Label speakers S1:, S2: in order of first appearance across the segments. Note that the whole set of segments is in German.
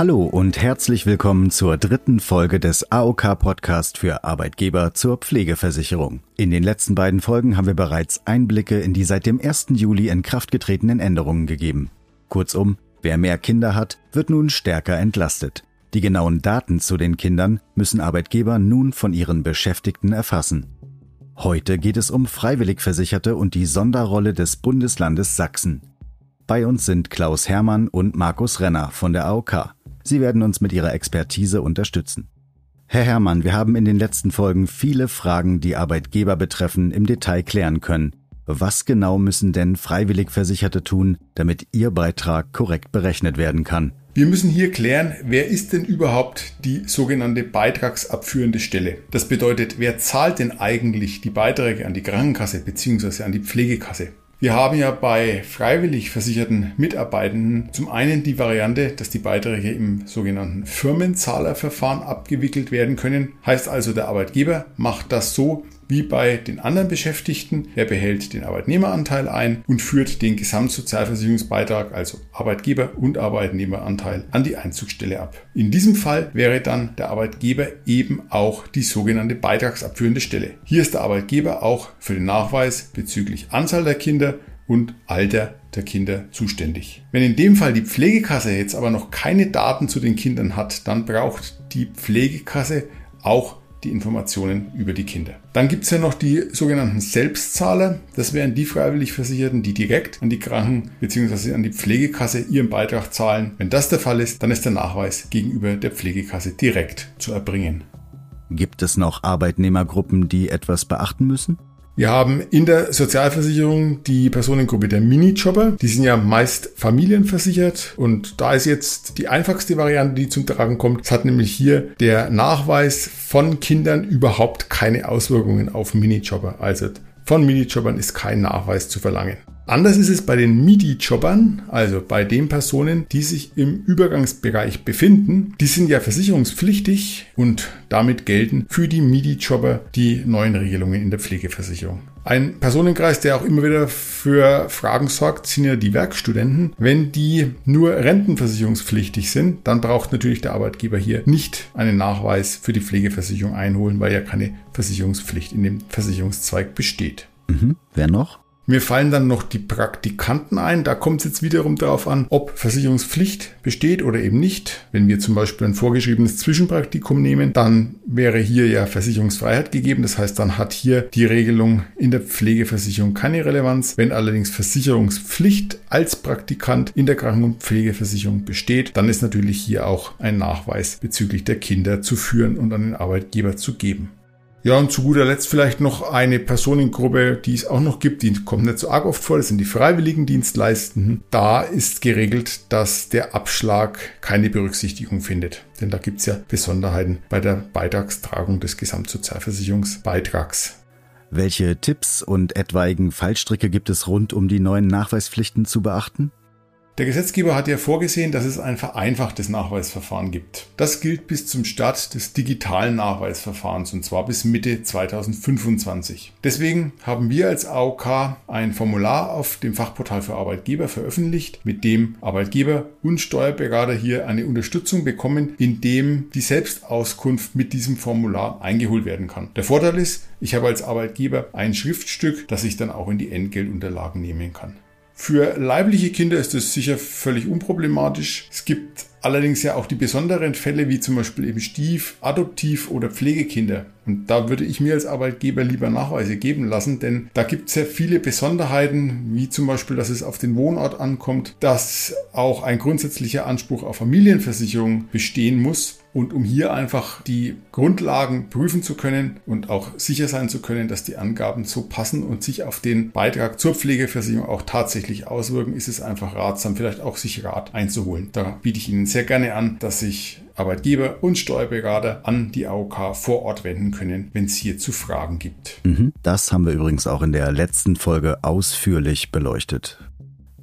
S1: Hallo und herzlich willkommen zur dritten Folge des AOK Podcast für Arbeitgeber zur Pflegeversicherung. In den letzten beiden Folgen haben wir bereits Einblicke in die seit dem 1. Juli in Kraft getretenen Änderungen gegeben. Kurzum, wer mehr Kinder hat, wird nun stärker entlastet. Die genauen Daten zu den Kindern müssen Arbeitgeber nun von ihren Beschäftigten erfassen. Heute geht es um Freiwilligversicherte und die Sonderrolle des Bundeslandes Sachsen. Bei uns sind Klaus Hermann und Markus Renner von der AOK. Sie werden uns mit ihrer Expertise unterstützen. Herr Herrmann, wir haben in den letzten Folgen viele Fragen, die Arbeitgeber betreffen, im Detail klären können. Was genau müssen denn Freiwilligversicherte tun, damit ihr Beitrag korrekt berechnet werden kann?
S2: Wir müssen hier klären, wer ist denn überhaupt die sogenannte beitragsabführende Stelle? Das bedeutet, wer zahlt denn eigentlich die Beiträge an die Krankenkasse bzw. an die Pflegekasse? Wir haben ja bei freiwillig versicherten Mitarbeitenden zum einen die Variante, dass die Beiträge im sogenannten Firmenzahlerverfahren abgewickelt werden können. Heißt also, der Arbeitgeber macht das so, wie bei den anderen Beschäftigten. Er behält den Arbeitnehmeranteil ein und führt den Gesamtsozialversicherungsbeitrag, also Arbeitgeber- und Arbeitnehmeranteil, an die Einzugsstelle ab. In diesem Fall wäre dann der Arbeitgeber eben auch die sogenannte beitragsabführende Stelle. Hier ist der Arbeitgeber auch für den Nachweis bezüglich Anzahl der Kinder und Alter der Kinder zuständig. Wenn in dem Fall die Pflegekasse jetzt aber noch keine Daten zu den Kindern hat, dann braucht die Pflegekasse auch die Informationen über die Kinder. Dann gibt es ja noch die sogenannten Selbstzahler. Das wären die freiwillig Versicherten, die direkt an die Kranken- bzw. an die Pflegekasse ihren Beitrag zahlen. Wenn das der Fall ist, dann ist der Nachweis gegenüber der Pflegekasse direkt zu erbringen.
S1: Gibt es noch Arbeitnehmergruppen, die etwas beachten müssen?
S2: Wir haben in der Sozialversicherung die Personengruppe der Minijobber. Die sind ja meist familienversichert und da ist jetzt die einfachste Variante, die zum Tragen kommt. Es hat nämlich hier der Nachweis von Kindern überhaupt keine Auswirkungen auf Minijobber. Also von Minijobbern ist kein Nachweis zu verlangen. Anders ist es bei den MIDI-Jobbern, also bei den Personen, die sich im Übergangsbereich befinden. Die sind ja versicherungspflichtig und damit gelten für die MIDI-Jobber die neuen Regelungen in der Pflegeversicherung. Ein Personenkreis, der auch immer wieder für Fragen sorgt, sind ja die Werkstudenten. Wenn die nur rentenversicherungspflichtig sind, dann braucht natürlich der Arbeitgeber hier nicht einen Nachweis für die Pflegeversicherung einholen, weil ja keine Versicherungspflicht in dem Versicherungszweig besteht.
S1: Mhm. Wer noch?
S2: Mir fallen dann noch die Praktikanten ein. Da kommt es jetzt wiederum darauf an, ob Versicherungspflicht besteht oder eben nicht. Wenn wir zum Beispiel ein vorgeschriebenes Zwischenpraktikum nehmen, dann wäre hier ja Versicherungsfreiheit gegeben. Das heißt, dann hat hier die Regelung in der Pflegeversicherung keine Relevanz. Wenn allerdings Versicherungspflicht als Praktikant in der Kranken- und Pflegeversicherung besteht, dann ist natürlich hier auch ein Nachweis bezüglich der Kinder zu führen und an den Arbeitgeber zu geben. Ja, und zu guter Letzt vielleicht noch eine Personengruppe, die es auch noch gibt, die kommt nicht so arg oft vor, das sind die freiwilligen Dienstleistenden. Da ist geregelt, dass der Abschlag keine Berücksichtigung findet. Denn da gibt es ja Besonderheiten bei der Beitragstragung des Gesamtsozialversicherungsbeitrags.
S1: Welche Tipps und etwaigen Fallstricke gibt es rund um die neuen Nachweispflichten zu beachten?
S2: Der Gesetzgeber hat ja vorgesehen, dass es ein vereinfachtes Nachweisverfahren gibt. Das gilt bis zum Start des digitalen Nachweisverfahrens und zwar bis Mitte 2025. Deswegen haben wir als AOK ein Formular auf dem Fachportal für Arbeitgeber veröffentlicht, mit dem Arbeitgeber und Steuerberater hier eine Unterstützung bekommen, indem die Selbstauskunft mit diesem Formular eingeholt werden kann. Der Vorteil ist, ich habe als Arbeitgeber ein Schriftstück, das ich dann auch in die Entgeltunterlagen nehmen kann. Für leibliche Kinder ist es sicher völlig unproblematisch. Es gibt allerdings ja auch die besonderen Fälle wie zum Beispiel eben Stief-, Adoptiv- oder Pflegekinder. Und da würde ich mir als Arbeitgeber lieber Nachweise geben lassen, denn da gibt es ja viele Besonderheiten, wie zum Beispiel, dass es auf den Wohnort ankommt, dass auch ein grundsätzlicher Anspruch auf Familienversicherung bestehen muss. Und um hier einfach die Grundlagen prüfen zu können und auch sicher sein zu können, dass die Angaben so passen und sich auf den Beitrag zur Pflegeversicherung auch tatsächlich auswirken, ist es einfach ratsam, vielleicht auch sich Rat einzuholen. Da biete ich Ihnen sehr gerne an, dass sich Arbeitgeber und Steuerberater an die AOK vor Ort wenden können, wenn es hierzu Fragen gibt.
S1: Mhm. Das haben wir übrigens auch in der letzten Folge ausführlich beleuchtet.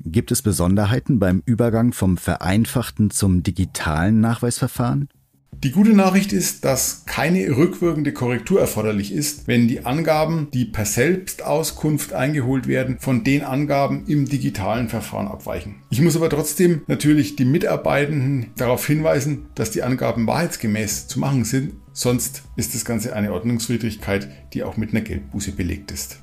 S1: Gibt es Besonderheiten beim Übergang vom vereinfachten zum digitalen Nachweisverfahren?
S2: Die gute Nachricht ist, dass keine rückwirkende Korrektur erforderlich ist, wenn die Angaben, die per Selbstauskunft eingeholt werden, von den Angaben im digitalen Verfahren abweichen. Ich muss aber trotzdem natürlich die Mitarbeitenden darauf hinweisen, dass die Angaben wahrheitsgemäß zu machen sind, sonst ist das Ganze eine Ordnungswidrigkeit, die auch mit einer Geldbuße belegt ist.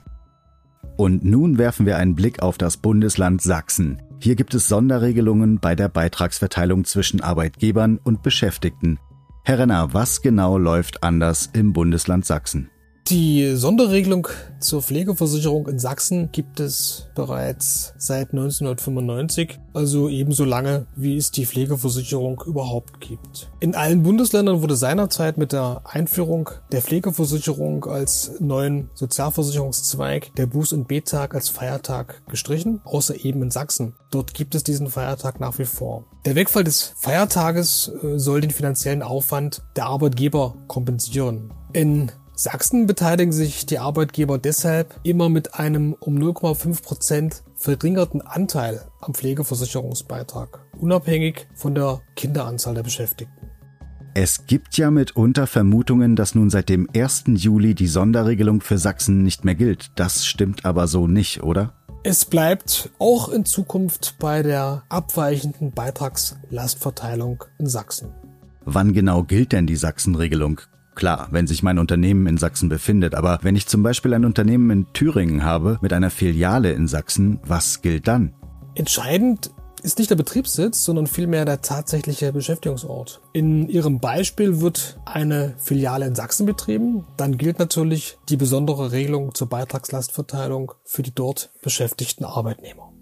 S1: Und nun werfen wir einen Blick auf das Bundesland Sachsen. Hier gibt es Sonderregelungen bei der Beitragsverteilung zwischen Arbeitgebern und Beschäftigten. Herr Renner, was genau läuft anders im Bundesland Sachsen?
S3: Die Sonderregelung zur Pflegeversicherung in Sachsen gibt es bereits seit 1995, also ebenso lange, wie es die Pflegeversicherung überhaupt gibt. In allen Bundesländern wurde seinerzeit mit der Einführung der Pflegeversicherung als neuen Sozialversicherungszweig der Buß- und B-Tag als Feiertag gestrichen, außer eben in Sachsen. Dort gibt es diesen Feiertag nach wie vor. Der Wegfall des Feiertages äh, soll den finanziellen Aufwand der Arbeitgeber kompensieren. In Sachsen beteiligen sich die Arbeitgeber deshalb immer mit einem um 0,5 Prozent verringerten Anteil am Pflegeversicherungsbeitrag, unabhängig von der Kinderanzahl der Beschäftigten.
S1: Es gibt ja mitunter Vermutungen, dass nun seit dem 1. Juli die Sonderregelung für Sachsen nicht mehr gilt. Das stimmt aber so nicht, oder?
S3: Es bleibt auch in Zukunft bei der abweichenden Beitragslastverteilung in Sachsen.
S1: Wann genau gilt denn die Sachsenregelung? Klar, wenn sich mein Unternehmen in Sachsen befindet, aber wenn ich zum Beispiel ein Unternehmen in Thüringen habe mit einer Filiale in Sachsen, was gilt dann?
S3: Entscheidend ist nicht der Betriebssitz, sondern vielmehr der tatsächliche Beschäftigungsort. In Ihrem Beispiel wird eine Filiale in Sachsen betrieben, dann gilt natürlich die besondere Regelung zur Beitragslastverteilung für die dort beschäftigten Arbeitnehmer.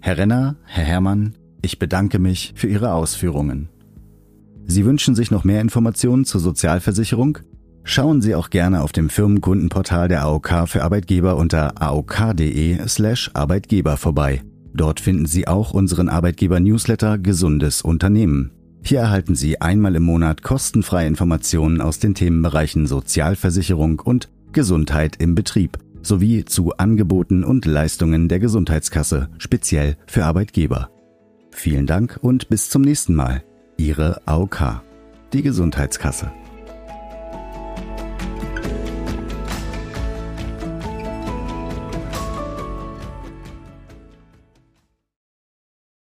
S1: Herr Renner, Herr Herrmann, ich bedanke mich für Ihre Ausführungen. Sie wünschen sich noch mehr Informationen zur Sozialversicherung? Schauen Sie auch gerne auf dem Firmenkundenportal der AOK für Arbeitgeber unter aok.de slash Arbeitgeber vorbei. Dort finden Sie auch unseren Arbeitgeber-Newsletter Gesundes Unternehmen. Hier erhalten Sie einmal im Monat kostenfreie Informationen aus den Themenbereichen Sozialversicherung und Gesundheit im Betrieb sowie zu Angeboten und Leistungen der Gesundheitskasse, speziell für Arbeitgeber. Vielen Dank und bis zum nächsten Mal. Ihre AOK, die Gesundheitskasse.